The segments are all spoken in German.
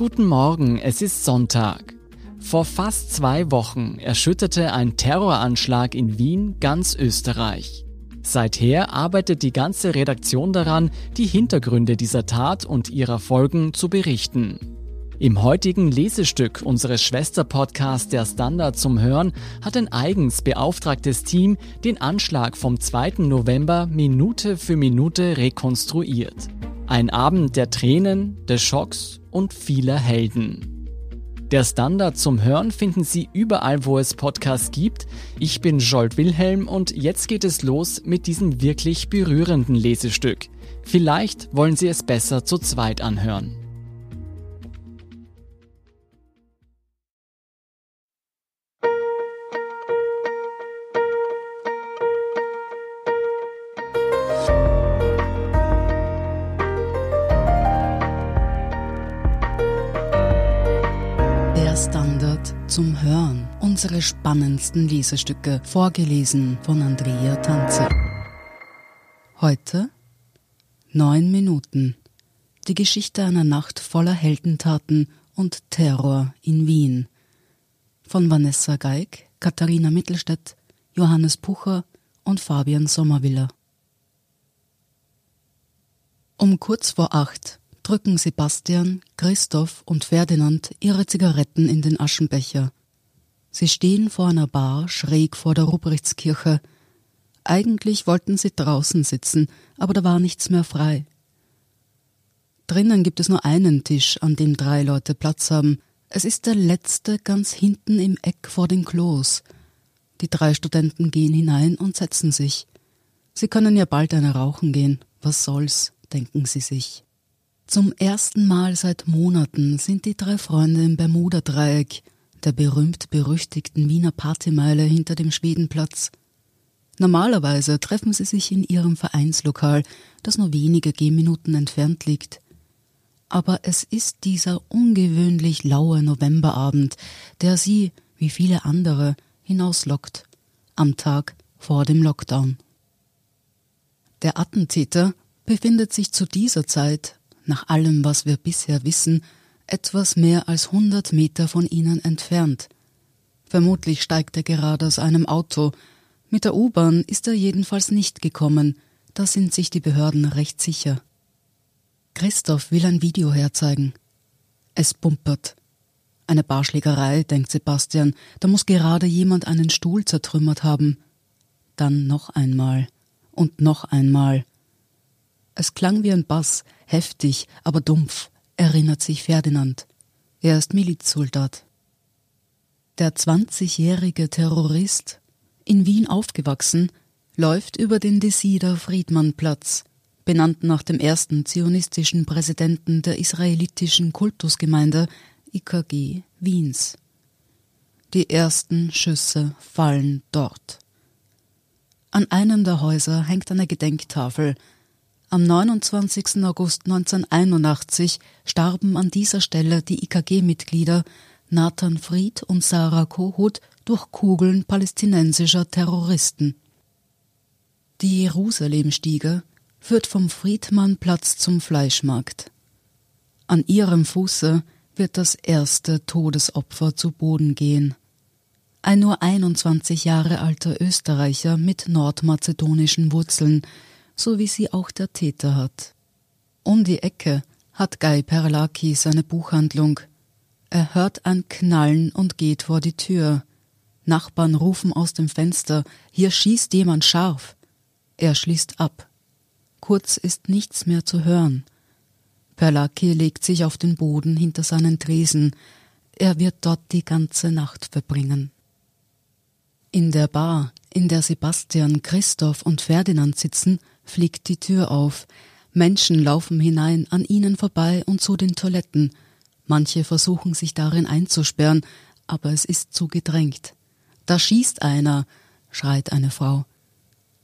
Guten Morgen, es ist Sonntag. Vor fast zwei Wochen erschütterte ein Terroranschlag in Wien ganz Österreich. Seither arbeitet die ganze Redaktion daran, die Hintergründe dieser Tat und ihrer Folgen zu berichten. Im heutigen Lesestück unseres Schwesterpodcasts Der Standard zum Hören hat ein eigens beauftragtes Team den Anschlag vom 2. November Minute für Minute rekonstruiert. Ein Abend der Tränen, des Schocks und vieler Helden. Der Standard zum Hören finden Sie überall, wo es Podcasts gibt. Ich bin Jolt Wilhelm und jetzt geht es los mit diesem wirklich berührenden Lesestück. Vielleicht wollen Sie es besser zu zweit anhören. Zum Hören. Unsere spannendsten Lesestücke, vorgelesen von Andrea Tanze. Heute neun Minuten. Die Geschichte einer Nacht voller Heldentaten und Terror in Wien. Von Vanessa Geig, Katharina Mittelstädt, Johannes Pucher und Fabian Sommerwiller. Um kurz vor acht drücken Sebastian, Christoph und Ferdinand ihre Zigaretten in den Aschenbecher. Sie stehen vor einer Bar schräg vor der Ruprechtskirche. Eigentlich wollten sie draußen sitzen, aber da war nichts mehr frei. Drinnen gibt es nur einen Tisch, an dem drei Leute Platz haben. Es ist der letzte ganz hinten im Eck vor den Klos. Die drei Studenten gehen hinein und setzen sich. Sie können ja bald eine rauchen gehen. Was soll's, denken sie sich. Zum ersten Mal seit Monaten sind die drei Freunde im Bermuda-Dreieck, der berühmt-berüchtigten Wiener Partymeile hinter dem Schwedenplatz. Normalerweise treffen sie sich in ihrem Vereinslokal, das nur wenige Gehminuten entfernt liegt. Aber es ist dieser ungewöhnlich laue Novemberabend, der sie, wie viele andere, hinauslockt, am Tag vor dem Lockdown. Der Attentäter befindet sich zu dieser Zeit nach allem, was wir bisher wissen, etwas mehr als hundert Meter von ihnen entfernt. Vermutlich steigt er gerade aus einem Auto. Mit der U-Bahn ist er jedenfalls nicht gekommen, da sind sich die Behörden recht sicher. Christoph will ein Video herzeigen. Es pumpert. Eine Barschlägerei, denkt Sebastian, da muss gerade jemand einen Stuhl zertrümmert haben. Dann noch einmal und noch einmal. Es klang wie ein Bass, heftig, aber dumpf, erinnert sich Ferdinand. Er ist Milizsoldat. Der 20-jährige Terrorist, in Wien aufgewachsen, läuft über den Desider Friedmannplatz, benannt nach dem ersten zionistischen Präsidenten der israelitischen Kultusgemeinde IKG Wiens. Die ersten Schüsse fallen dort. An einem der Häuser hängt eine Gedenktafel, am 29. August 1981 starben an dieser Stelle die IKG-Mitglieder Nathan Fried und Sarah Kohut durch Kugeln palästinensischer Terroristen. Die Jerusalemstiege führt vom Friedmannplatz zum Fleischmarkt. An ihrem Fuße wird das erste Todesopfer zu Boden gehen. Ein nur 21 Jahre alter Österreicher mit nordmazedonischen Wurzeln, so wie sie auch der Täter hat. Um die Ecke hat Guy Perlaki seine Buchhandlung. Er hört ein Knallen und geht vor die Tür. Nachbarn rufen aus dem Fenster, hier schießt jemand scharf. Er schließt ab. Kurz ist nichts mehr zu hören. Perlaki legt sich auf den Boden hinter seinen Tresen. Er wird dort die ganze Nacht verbringen. In der Bar, in der Sebastian, Christoph und Ferdinand sitzen, fliegt die Tür auf. Menschen laufen hinein, an ihnen vorbei und zu den Toiletten. Manche versuchen sich darin einzusperren, aber es ist zu gedrängt. Da schießt einer, schreit eine Frau.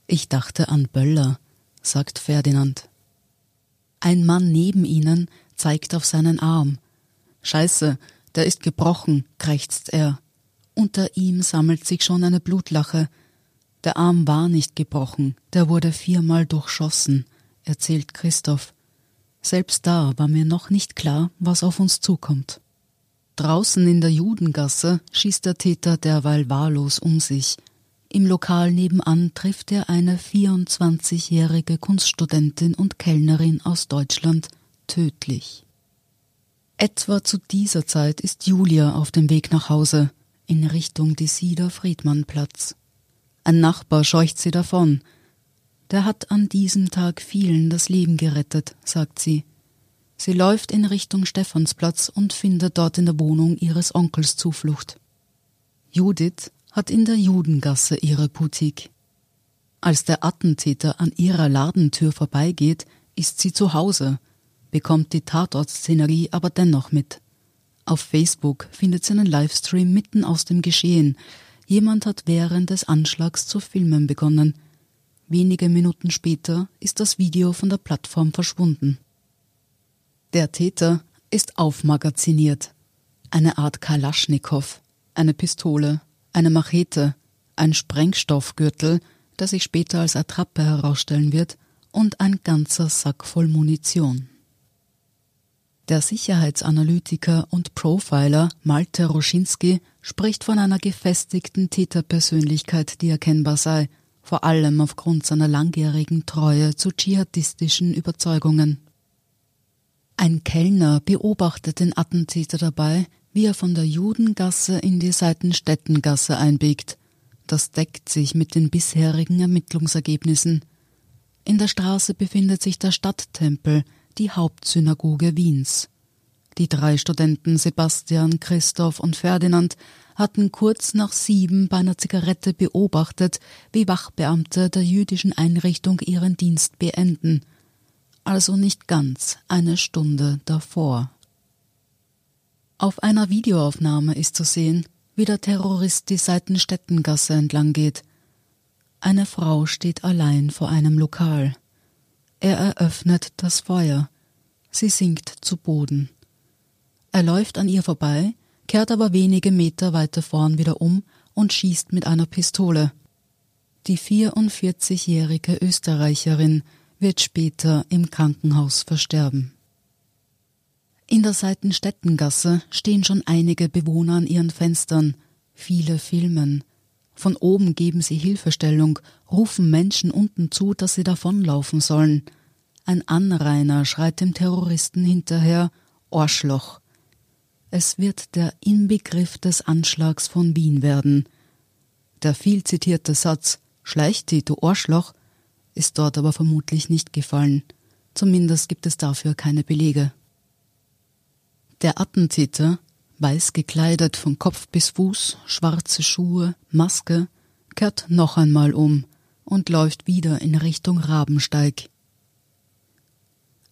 Ich dachte an Böller, sagt Ferdinand. Ein Mann neben ihnen zeigt auf seinen Arm. Scheiße, der ist gebrochen, krächzt er. Unter ihm sammelt sich schon eine Blutlache. Der Arm war nicht gebrochen, der wurde viermal durchschossen, erzählt Christoph. Selbst da war mir noch nicht klar, was auf uns zukommt. Draußen in der Judengasse schießt der Täter derweil wahllos um sich. Im Lokal nebenan trifft er eine 24-jährige Kunststudentin und Kellnerin aus Deutschland tödlich. Etwa zu dieser Zeit ist Julia auf dem Weg nach Hause in Richtung Desider Friedmannplatz. Ein Nachbar scheucht sie davon. Der hat an diesem Tag vielen das Leben gerettet, sagt sie. Sie läuft in Richtung Stephansplatz und findet dort in der Wohnung ihres Onkels Zuflucht. Judith hat in der Judengasse ihre Boutique. Als der Attentäter an ihrer Ladentür vorbeigeht, ist sie zu Hause, bekommt die Tatortszenerie aber dennoch mit. Auf Facebook findet sie einen Livestream mitten aus dem Geschehen. Jemand hat während des Anschlags zu filmen begonnen. Wenige Minuten später ist das Video von der Plattform verschwunden. Der Täter ist aufmagaziniert. Eine Art Kalaschnikow, eine Pistole, eine Machete, ein Sprengstoffgürtel, der sich später als Attrappe herausstellen wird, und ein ganzer Sack voll Munition. Der Sicherheitsanalytiker und Profiler Malte Roschinski spricht von einer gefestigten Täterpersönlichkeit, die erkennbar sei, vor allem aufgrund seiner langjährigen Treue zu dschihadistischen Überzeugungen. Ein Kellner beobachtet den Attentäter dabei, wie er von der Judengasse in die Seitenstättengasse einbiegt. Das deckt sich mit den bisherigen Ermittlungsergebnissen. In der Straße befindet sich der Stadttempel, die Hauptsynagoge Wiens. Die drei Studenten Sebastian, Christoph und Ferdinand hatten kurz nach sieben bei einer Zigarette beobachtet, wie Wachbeamte der jüdischen Einrichtung ihren Dienst beenden – also nicht ganz eine Stunde davor. Auf einer Videoaufnahme ist zu sehen, wie der Terrorist die Seitenstättengasse entlang geht. Eine Frau steht allein vor einem Lokal. Er eröffnet das Feuer. Sie sinkt zu Boden. Er läuft an ihr vorbei, kehrt aber wenige Meter weiter vorn wieder um und schießt mit einer Pistole. Die 44-jährige Österreicherin wird später im Krankenhaus versterben. In der Seitenstättengasse stehen schon einige Bewohner an ihren Fenstern, viele filmen. Von oben geben sie Hilfestellung, rufen Menschen unten zu, dass sie davonlaufen sollen. Ein Anrainer schreit dem Terroristen hinterher Arschloch. Es wird der Inbegriff des Anschlags von Wien werden. Der viel zitierte Satz Schleich die, du Arschloch ist dort aber vermutlich nicht gefallen. Zumindest gibt es dafür keine Belege. Der Attentäter, weiß gekleidet von Kopf bis Fuß, schwarze Schuhe, Maske, kehrt noch einmal um und läuft wieder in Richtung Rabensteig.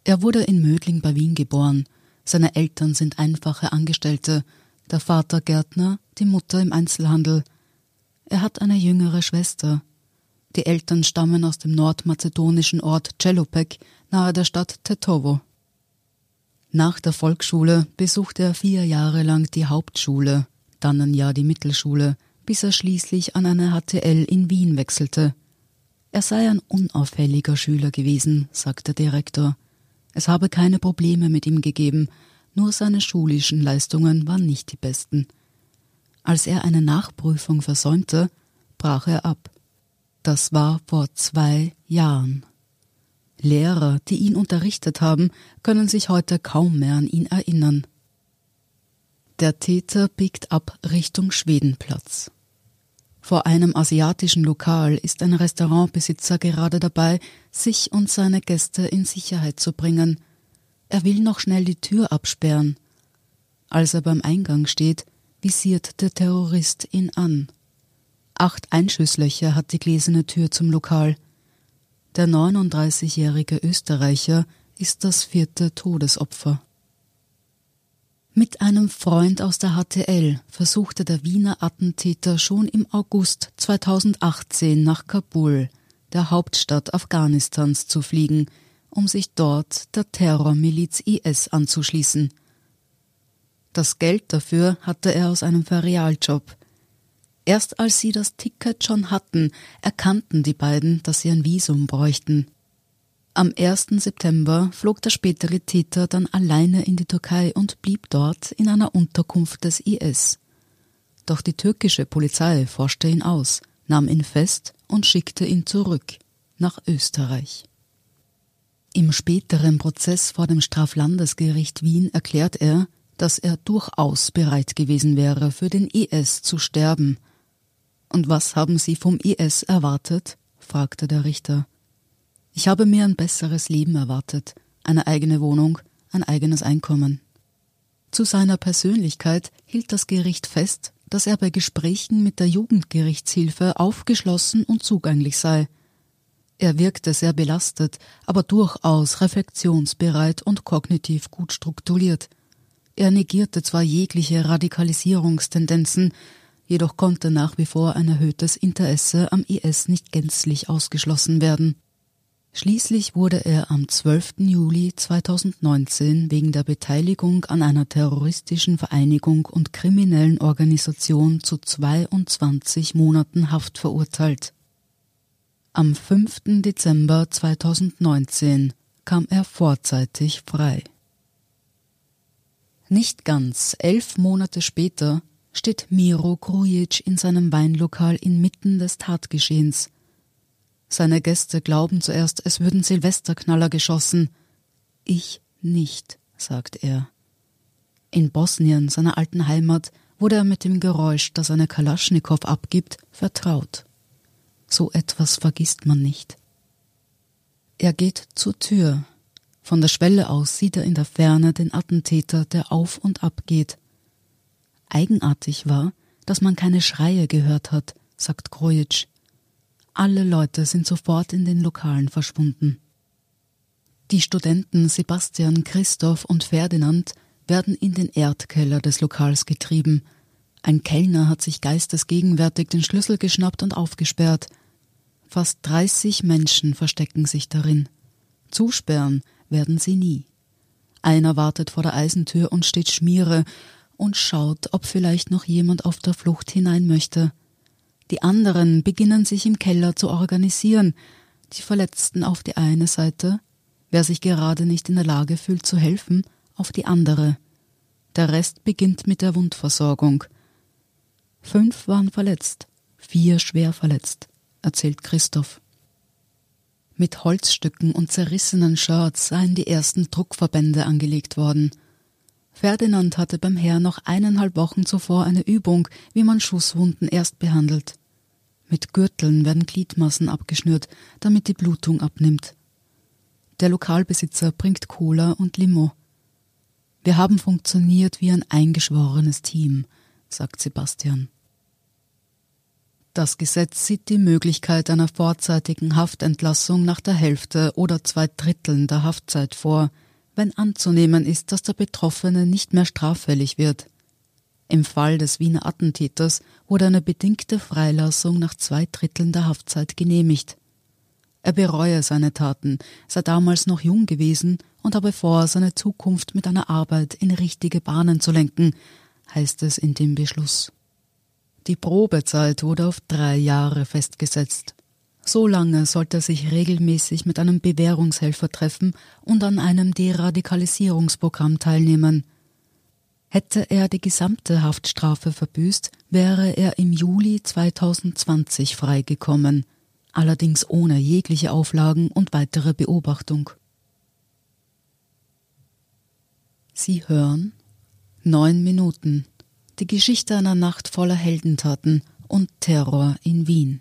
Er wurde in Mödling bei Wien geboren. Seine Eltern sind einfache Angestellte, der Vater Gärtner, die Mutter im Einzelhandel. Er hat eine jüngere Schwester, die Eltern stammen aus dem nordmazedonischen Ort Celopek nahe der Stadt Tetovo. Nach der Volksschule besuchte er vier Jahre lang die Hauptschule, dann ein Jahr die Mittelschule, bis er schließlich an eine HTL in Wien wechselte. Er sei ein unauffälliger Schüler gewesen, sagt der Direktor. Es habe keine Probleme mit ihm gegeben, nur seine schulischen Leistungen waren nicht die besten. Als er eine Nachprüfung versäumte, brach er ab. Das war vor zwei Jahren. Lehrer, die ihn unterrichtet haben, können sich heute kaum mehr an ihn erinnern. Der Täter biegt ab Richtung Schwedenplatz. Vor einem asiatischen Lokal ist ein Restaurantbesitzer gerade dabei, sich und seine Gäste in Sicherheit zu bringen. Er will noch schnell die Tür absperren. Als er beim Eingang steht, visiert der Terrorist ihn an. Acht Einschusslöcher hat die gläserne Tür zum Lokal. Der 39-jährige Österreicher ist das vierte Todesopfer. Mit einem Freund aus der HTL versuchte der Wiener Attentäter schon im August 2018 nach Kabul, der Hauptstadt Afghanistans, zu fliegen, um sich dort der Terrormiliz IS anzuschließen. Das Geld dafür hatte er aus einem Ferialjob, Erst als sie das Ticket schon hatten, erkannten die beiden, dass sie ein Visum bräuchten. Am 1. September flog der spätere Täter dann alleine in die Türkei und blieb dort in einer Unterkunft des IS. Doch die türkische Polizei forschte ihn aus, nahm ihn fest und schickte ihn zurück nach Österreich. Im späteren Prozess vor dem Straflandesgericht Wien erklärt er, dass er durchaus bereit gewesen wäre, für den IS zu sterben. Und was haben Sie vom IS erwartet? fragte der Richter. Ich habe mir ein besseres Leben erwartet, eine eigene Wohnung, ein eigenes Einkommen. Zu seiner Persönlichkeit hielt das Gericht fest, dass er bei Gesprächen mit der Jugendgerichtshilfe aufgeschlossen und zugänglich sei. Er wirkte sehr belastet, aber durchaus reflexionsbereit und kognitiv gut strukturiert. Er negierte zwar jegliche Radikalisierungstendenzen, jedoch konnte nach wie vor ein erhöhtes Interesse am IS nicht gänzlich ausgeschlossen werden. Schließlich wurde er am 12. Juli 2019 wegen der Beteiligung an einer terroristischen Vereinigung und kriminellen Organisation zu 22 Monaten Haft verurteilt. Am 5. Dezember 2019 kam er vorzeitig frei. Nicht ganz elf Monate später steht Miro Grujic in seinem Weinlokal inmitten des Tatgeschehens. Seine Gäste glauben zuerst, es würden Silvesterknaller geschossen. Ich nicht, sagt er. In Bosnien, seiner alten Heimat, wurde er mit dem Geräusch, das eine Kalaschnikow abgibt, vertraut. So etwas vergisst man nicht. Er geht zur Tür. Von der Schwelle aus sieht er in der Ferne den Attentäter, der auf und ab geht. Eigenartig war, dass man keine Schreie gehört hat, sagt Krojic. Alle Leute sind sofort in den Lokalen verschwunden. Die Studenten Sebastian, Christoph und Ferdinand werden in den Erdkeller des Lokals getrieben. Ein Kellner hat sich geistesgegenwärtig den Schlüssel geschnappt und aufgesperrt. Fast 30 Menschen verstecken sich darin. Zusperren werden sie nie. Einer wartet vor der Eisentür und steht Schmiere und schaut, ob vielleicht noch jemand auf der Flucht hinein möchte. Die anderen beginnen sich im Keller zu organisieren, die Verletzten auf die eine Seite, wer sich gerade nicht in der Lage fühlt zu helfen, auf die andere. Der Rest beginnt mit der Wundversorgung. Fünf waren verletzt, vier schwer verletzt, erzählt Christoph. Mit Holzstücken und zerrissenen Shirts seien die ersten Druckverbände angelegt worden – Ferdinand hatte beim Herr noch eineinhalb Wochen zuvor eine Übung, wie man Schusswunden erst behandelt. Mit Gürteln werden Gliedmassen abgeschnürt, damit die Blutung abnimmt. Der Lokalbesitzer bringt Cola und Limo. Wir haben funktioniert wie ein eingeschworenes Team, sagt Sebastian. Das Gesetz sieht die Möglichkeit einer vorzeitigen Haftentlassung nach der Hälfte oder zwei Dritteln der Haftzeit vor – wenn anzunehmen ist, dass der Betroffene nicht mehr straffällig wird. Im Fall des Wiener Attentäters wurde eine bedingte Freilassung nach zwei Dritteln der Haftzeit genehmigt. Er bereue seine Taten, sei damals noch jung gewesen und habe vor, seine Zukunft mit einer Arbeit in richtige Bahnen zu lenken, heißt es in dem Beschluss. Die Probezeit wurde auf drei Jahre festgesetzt. So lange sollte er sich regelmäßig mit einem Bewährungshelfer treffen und an einem Deradikalisierungsprogramm teilnehmen. Hätte er die gesamte Haftstrafe verbüßt, wäre er im Juli 2020 freigekommen, allerdings ohne jegliche Auflagen und weitere Beobachtung. Sie hören Neun Minuten. Die Geschichte einer Nacht voller Heldentaten und Terror in Wien.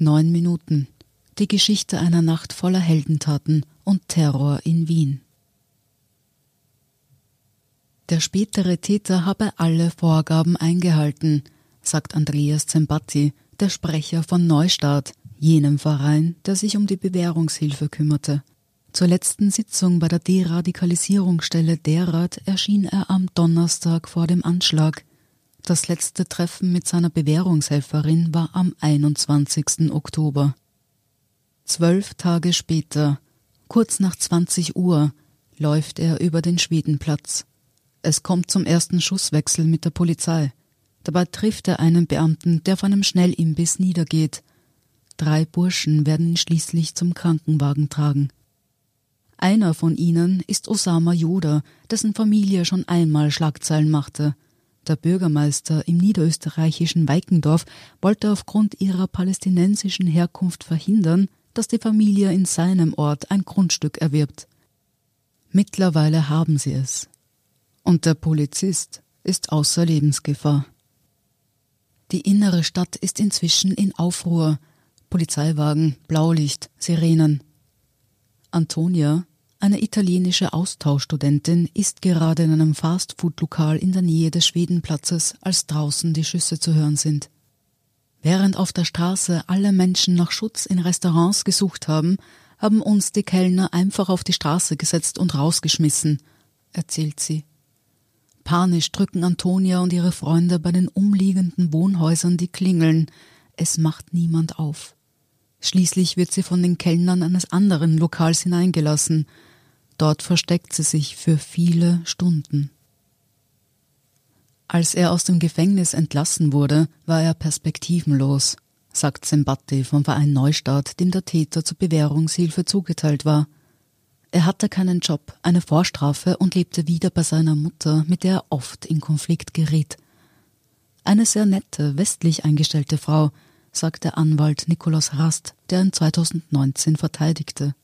Neun Minuten. Die Geschichte einer Nacht voller Heldentaten und Terror in Wien. Der spätere Täter habe alle Vorgaben eingehalten, sagt Andreas Zembatti, der Sprecher von Neustart, jenem Verein, der sich um die Bewährungshilfe kümmerte. Zur letzten Sitzung bei der Deradikalisierungsstelle Derat erschien er am Donnerstag vor dem Anschlag. Das letzte Treffen mit seiner Bewährungshelferin war am 21. Oktober. Zwölf Tage später, kurz nach 20 Uhr, läuft er über den Schwedenplatz. Es kommt zum ersten Schusswechsel mit der Polizei. Dabei trifft er einen Beamten, der von einem Schnellimbiss niedergeht. Drei Burschen werden ihn schließlich zum Krankenwagen tragen. Einer von ihnen ist Osama Joda, dessen Familie schon einmal Schlagzeilen machte. Der Bürgermeister im niederösterreichischen Weikendorf wollte aufgrund ihrer palästinensischen Herkunft verhindern, dass die Familie in seinem Ort ein Grundstück erwirbt. Mittlerweile haben sie es. Und der Polizist ist außer Lebensgefahr. Die innere Stadt ist inzwischen in Aufruhr. Polizeiwagen, Blaulicht, Sirenen. Antonia, eine italienische Austauschstudentin, ist gerade in einem Fastfood-Lokal in der Nähe des Schwedenplatzes, als draußen die Schüsse zu hören sind. Während auf der Straße alle Menschen nach Schutz in Restaurants gesucht haben, haben uns die Kellner einfach auf die Straße gesetzt und rausgeschmissen, erzählt sie. Panisch drücken Antonia und ihre Freunde bei den umliegenden Wohnhäusern die Klingeln. Es macht niemand auf. Schließlich wird sie von den Kellnern eines anderen Lokals hineingelassen. Dort versteckt sie sich für viele Stunden. Als er aus dem Gefängnis entlassen wurde, war er perspektivenlos, sagt Sembatti vom Verein Neustart, dem der Täter zur Bewährungshilfe zugeteilt war. Er hatte keinen Job, eine Vorstrafe und lebte wieder bei seiner Mutter, mit der er oft in Konflikt geriet. Eine sehr nette, westlich eingestellte Frau, sagt der Anwalt Nikolaus Rast, der ihn 2019 verteidigte.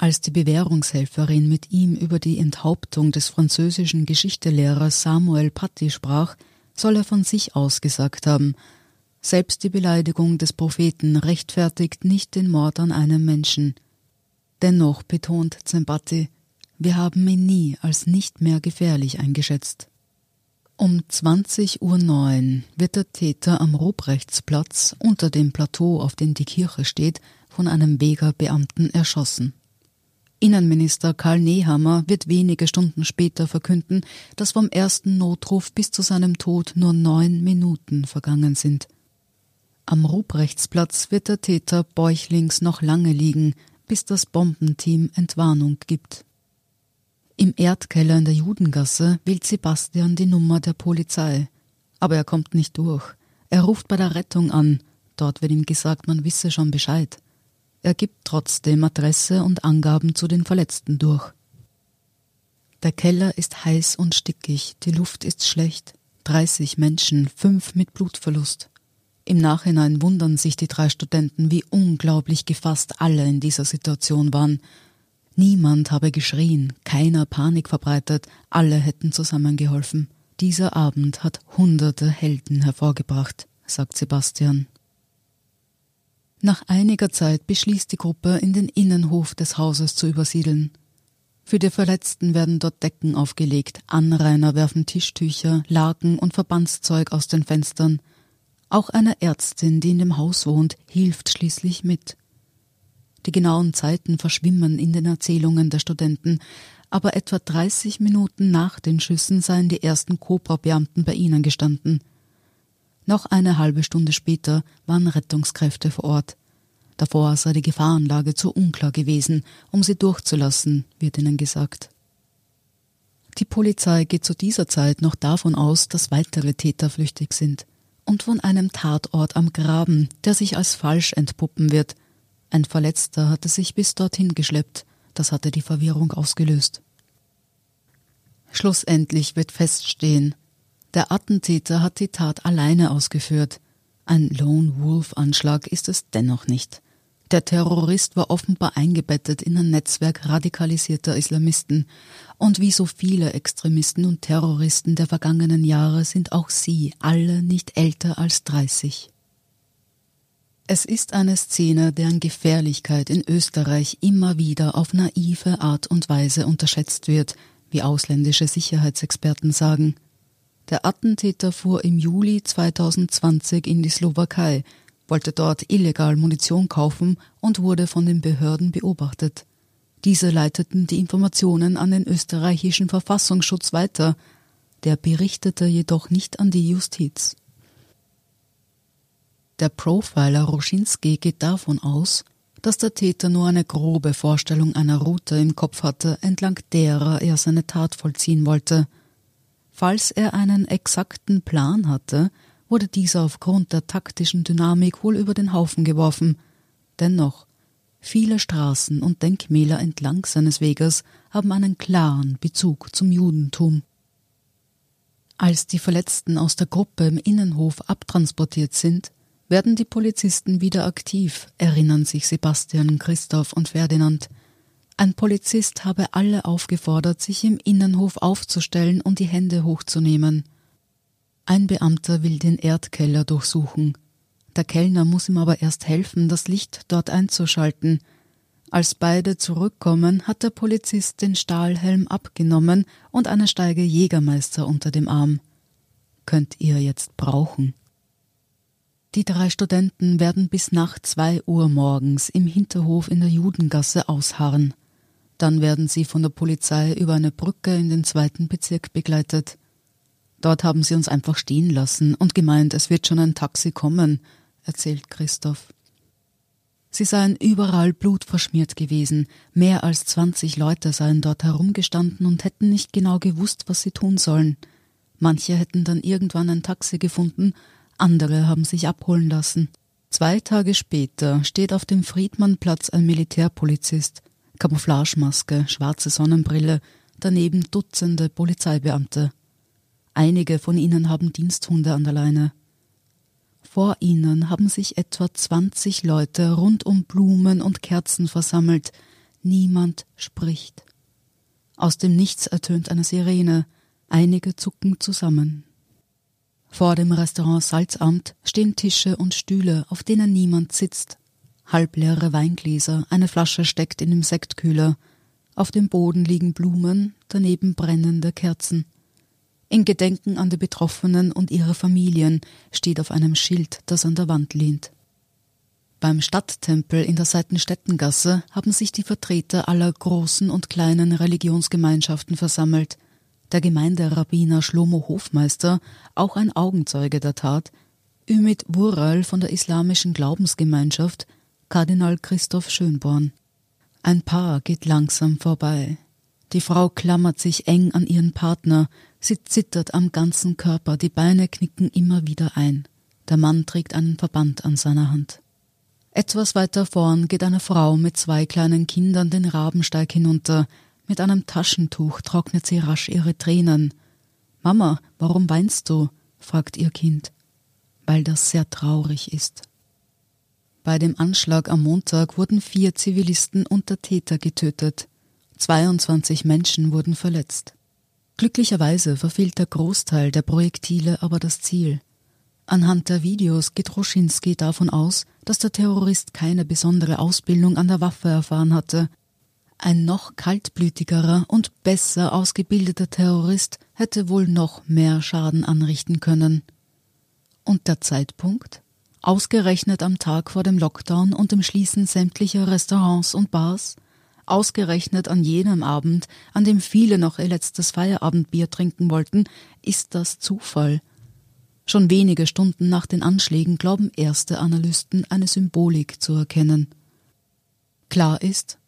Als die Bewährungshelferin mit ihm über die Enthauptung des französischen Geschichtelehrers Samuel Paty sprach, soll er von sich aus gesagt haben, selbst die Beleidigung des Propheten rechtfertigt nicht den Mord an einem Menschen. Dennoch betont Zembatti, wir haben ihn nie als nicht mehr gefährlich eingeschätzt. Um 20.09 Uhr wird der Täter am Ruprechtsplatz unter dem Plateau, auf dem die Kirche steht, von einem Vega-Beamten erschossen. Innenminister Karl Nehammer wird wenige Stunden später verkünden, dass vom ersten Notruf bis zu seinem Tod nur neun Minuten vergangen sind. Am Ruprechtsplatz wird der Täter bäuchlings noch lange liegen, bis das Bombenteam Entwarnung gibt. Im Erdkeller in der Judengasse wählt Sebastian die Nummer der Polizei. Aber er kommt nicht durch. Er ruft bei der Rettung an. Dort wird ihm gesagt, man wisse schon Bescheid. Er gibt trotzdem Adresse und Angaben zu den Verletzten durch. Der Keller ist heiß und stickig, die Luft ist schlecht. 30 Menschen, fünf mit Blutverlust. Im Nachhinein wundern sich die drei Studenten, wie unglaublich gefasst alle in dieser Situation waren. Niemand habe geschrien, keiner Panik verbreitet, alle hätten zusammengeholfen. Dieser Abend hat hunderte Helden hervorgebracht, sagt Sebastian. Nach einiger Zeit beschließt die Gruppe, in den Innenhof des Hauses zu übersiedeln. Für die Verletzten werden dort Decken aufgelegt, Anrainer werfen Tischtücher, Laken und Verbandszeug aus den Fenstern. Auch eine Ärztin, die in dem Haus wohnt, hilft schließlich mit. Die genauen Zeiten verschwimmen in den Erzählungen der Studenten, aber etwa 30 Minuten nach den Schüssen seien die ersten Cobra-Beamten bei ihnen gestanden. Noch eine halbe Stunde später waren Rettungskräfte vor Ort. Davor sei die Gefahrenlage zu unklar gewesen, um sie durchzulassen, wird ihnen gesagt. Die Polizei geht zu dieser Zeit noch davon aus, dass weitere Täter flüchtig sind und von einem Tatort am Graben, der sich als falsch entpuppen wird, ein Verletzter hatte sich bis dorthin geschleppt, das hatte die Verwirrung ausgelöst. Schlussendlich wird feststehen, der Attentäter hat die Tat alleine ausgeführt. Ein Lone Wolf-Anschlag ist es dennoch nicht. Der Terrorist war offenbar eingebettet in ein Netzwerk radikalisierter Islamisten. Und wie so viele Extremisten und Terroristen der vergangenen Jahre sind auch sie alle nicht älter als 30. Es ist eine Szene, deren Gefährlichkeit in Österreich immer wieder auf naive Art und Weise unterschätzt wird, wie ausländische Sicherheitsexperten sagen. Der Attentäter fuhr im Juli 2020 in die Slowakei, wollte dort illegal Munition kaufen und wurde von den Behörden beobachtet. Diese leiteten die Informationen an den österreichischen Verfassungsschutz weiter, der berichtete jedoch nicht an die Justiz. Der Profiler Roschinski geht davon aus, dass der Täter nur eine grobe Vorstellung einer Route im Kopf hatte, entlang derer er seine Tat vollziehen wollte. Falls er einen exakten Plan hatte, wurde dieser aufgrund der taktischen Dynamik wohl über den Haufen geworfen. Dennoch, viele Straßen und Denkmäler entlang seines Weges haben einen klaren Bezug zum Judentum. Als die Verletzten aus der Gruppe im Innenhof abtransportiert sind, werden die Polizisten wieder aktiv, erinnern sich Sebastian, Christoph und Ferdinand. Ein Polizist habe alle aufgefordert, sich im Innenhof aufzustellen und die Hände hochzunehmen. Ein Beamter will den Erdkeller durchsuchen. Der Kellner muss ihm aber erst helfen, das Licht dort einzuschalten. Als beide zurückkommen, hat der Polizist den Stahlhelm abgenommen und eine Steige Jägermeister unter dem Arm. Könnt ihr jetzt brauchen. Die drei Studenten werden bis nach zwei Uhr morgens im Hinterhof in der Judengasse ausharren. Dann werden sie von der Polizei über eine Brücke in den zweiten Bezirk begleitet. Dort haben sie uns einfach stehen lassen und gemeint, es wird schon ein Taxi kommen, erzählt Christoph. Sie seien überall blutverschmiert gewesen, mehr als zwanzig Leute seien dort herumgestanden und hätten nicht genau gewusst, was sie tun sollen. Manche hätten dann irgendwann ein Taxi gefunden, andere haben sich abholen lassen. Zwei Tage später steht auf dem Friedmannplatz ein Militärpolizist, Camouflagemaske, schwarze Sonnenbrille, daneben Dutzende Polizeibeamte. Einige von ihnen haben Diensthunde an der Leine. Vor ihnen haben sich etwa zwanzig Leute rund um Blumen und Kerzen versammelt. Niemand spricht. Aus dem Nichts ertönt eine Sirene. Einige zucken zusammen. Vor dem Restaurant Salzamt stehen Tische und Stühle, auf denen niemand sitzt. Halbleere Weingläser, eine Flasche steckt in dem Sektkühler. Auf dem Boden liegen Blumen, daneben brennende Kerzen. In Gedenken an die Betroffenen und ihre Familien steht auf einem Schild, das an der Wand lehnt. Beim Stadttempel in der Seitenstättengasse haben sich die Vertreter aller großen und kleinen Religionsgemeinschaften versammelt – der Gemeinderabbiner Schlomo Hofmeister, auch ein Augenzeuge der Tat, Ümit Wural von der islamischen Glaubensgemeinschaft, Kardinal Christoph Schönborn. Ein Paar geht langsam vorbei. Die Frau klammert sich eng an ihren Partner, sie zittert am ganzen Körper, die Beine knicken immer wieder ein. Der Mann trägt einen Verband an seiner Hand. Etwas weiter vorn geht eine Frau mit zwei kleinen Kindern den Rabensteig hinunter, mit einem Taschentuch trocknet sie rasch ihre Tränen. Mama, warum weinst du? fragt ihr Kind. Weil das sehr traurig ist. Bei dem Anschlag am Montag wurden vier Zivilisten und der Täter getötet. 22 Menschen wurden verletzt. Glücklicherweise verfehlt der Großteil der Projektile aber das Ziel. Anhand der Videos geht Roschinski davon aus, dass der Terrorist keine besondere Ausbildung an der Waffe erfahren hatte ein noch kaltblütigerer und besser ausgebildeter Terrorist hätte wohl noch mehr Schaden anrichten können. Und der Zeitpunkt? Ausgerechnet am Tag vor dem Lockdown und dem Schließen sämtlicher Restaurants und Bars? Ausgerechnet an jenem Abend, an dem viele noch ihr letztes Feierabendbier trinken wollten, ist das Zufall. Schon wenige Stunden nach den Anschlägen glauben erste Analysten eine Symbolik zu erkennen. Klar ist,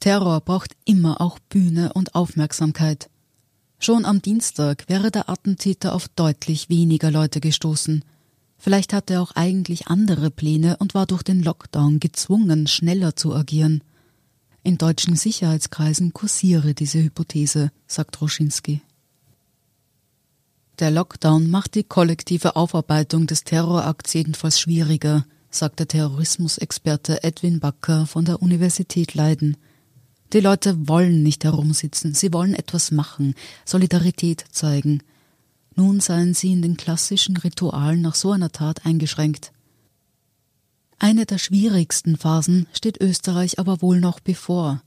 Terror braucht immer auch Bühne und Aufmerksamkeit. Schon am Dienstag wäre der Attentäter auf deutlich weniger Leute gestoßen. Vielleicht hatte er auch eigentlich andere Pläne und war durch den Lockdown gezwungen, schneller zu agieren. In deutschen Sicherheitskreisen kursiere diese Hypothese, sagt Roschinski. Der Lockdown macht die kollektive Aufarbeitung des Terrorakts jedenfalls schwieriger, sagt der Terrorismusexperte Edwin Backer von der Universität Leiden. Die Leute wollen nicht herumsitzen, sie wollen etwas machen, Solidarität zeigen. Nun seien sie in den klassischen Ritualen nach so einer Tat eingeschränkt. Eine der schwierigsten Phasen steht Österreich aber wohl noch bevor,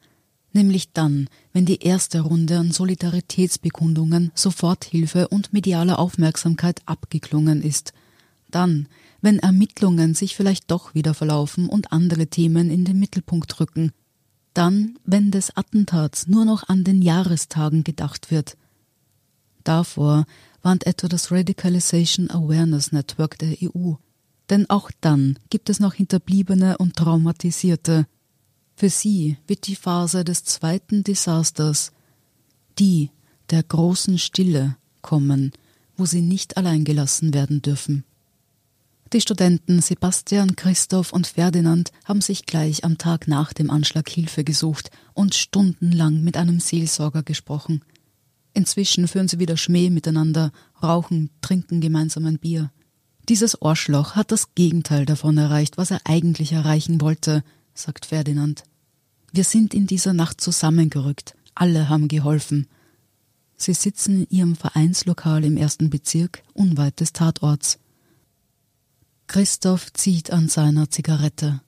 nämlich dann, wenn die erste Runde an Solidaritätsbekundungen, Soforthilfe und medialer Aufmerksamkeit abgeklungen ist. Dann, wenn Ermittlungen sich vielleicht doch wieder verlaufen und andere Themen in den Mittelpunkt rücken, Dann, wenn des Attentats nur noch an den Jahrestagen gedacht wird. Davor warnt etwa das Radicalization Awareness Network der EU. Denn auch dann gibt es noch Hinterbliebene und Traumatisierte. Für sie wird die Phase des zweiten Desasters, die der großen Stille, kommen, wo sie nicht allein gelassen werden dürfen. Die Studenten Sebastian, Christoph und Ferdinand haben sich gleich am Tag nach dem Anschlag Hilfe gesucht und stundenlang mit einem Seelsorger gesprochen. Inzwischen führen sie wieder Schmäh miteinander, rauchen, trinken gemeinsam ein Bier. Dieses Arschloch hat das Gegenteil davon erreicht, was er eigentlich erreichen wollte, sagt Ferdinand. Wir sind in dieser Nacht zusammengerückt. Alle haben geholfen. Sie sitzen in ihrem Vereinslokal im ersten Bezirk, unweit des Tatorts. Christoph zieht an seiner Zigarette.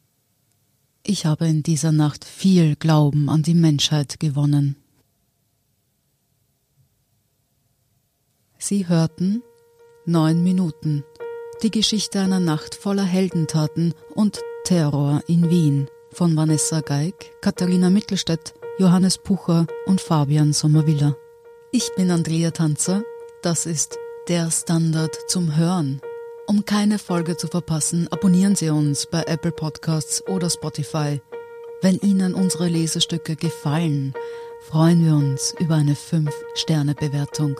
Ich habe in dieser Nacht viel Glauben an die Menschheit gewonnen. Sie hörten neun Minuten. Die Geschichte einer Nacht voller Heldentaten und Terror in Wien von Vanessa Geig, Katharina Mittelstädt, Johannes Pucher und Fabian Sommerwiller. Ich bin Andrea Tanzer. Das ist der Standard zum Hören. Um keine Folge zu verpassen, abonnieren Sie uns bei Apple Podcasts oder Spotify. Wenn Ihnen unsere Lesestücke gefallen, freuen wir uns über eine 5-Sterne-Bewertung.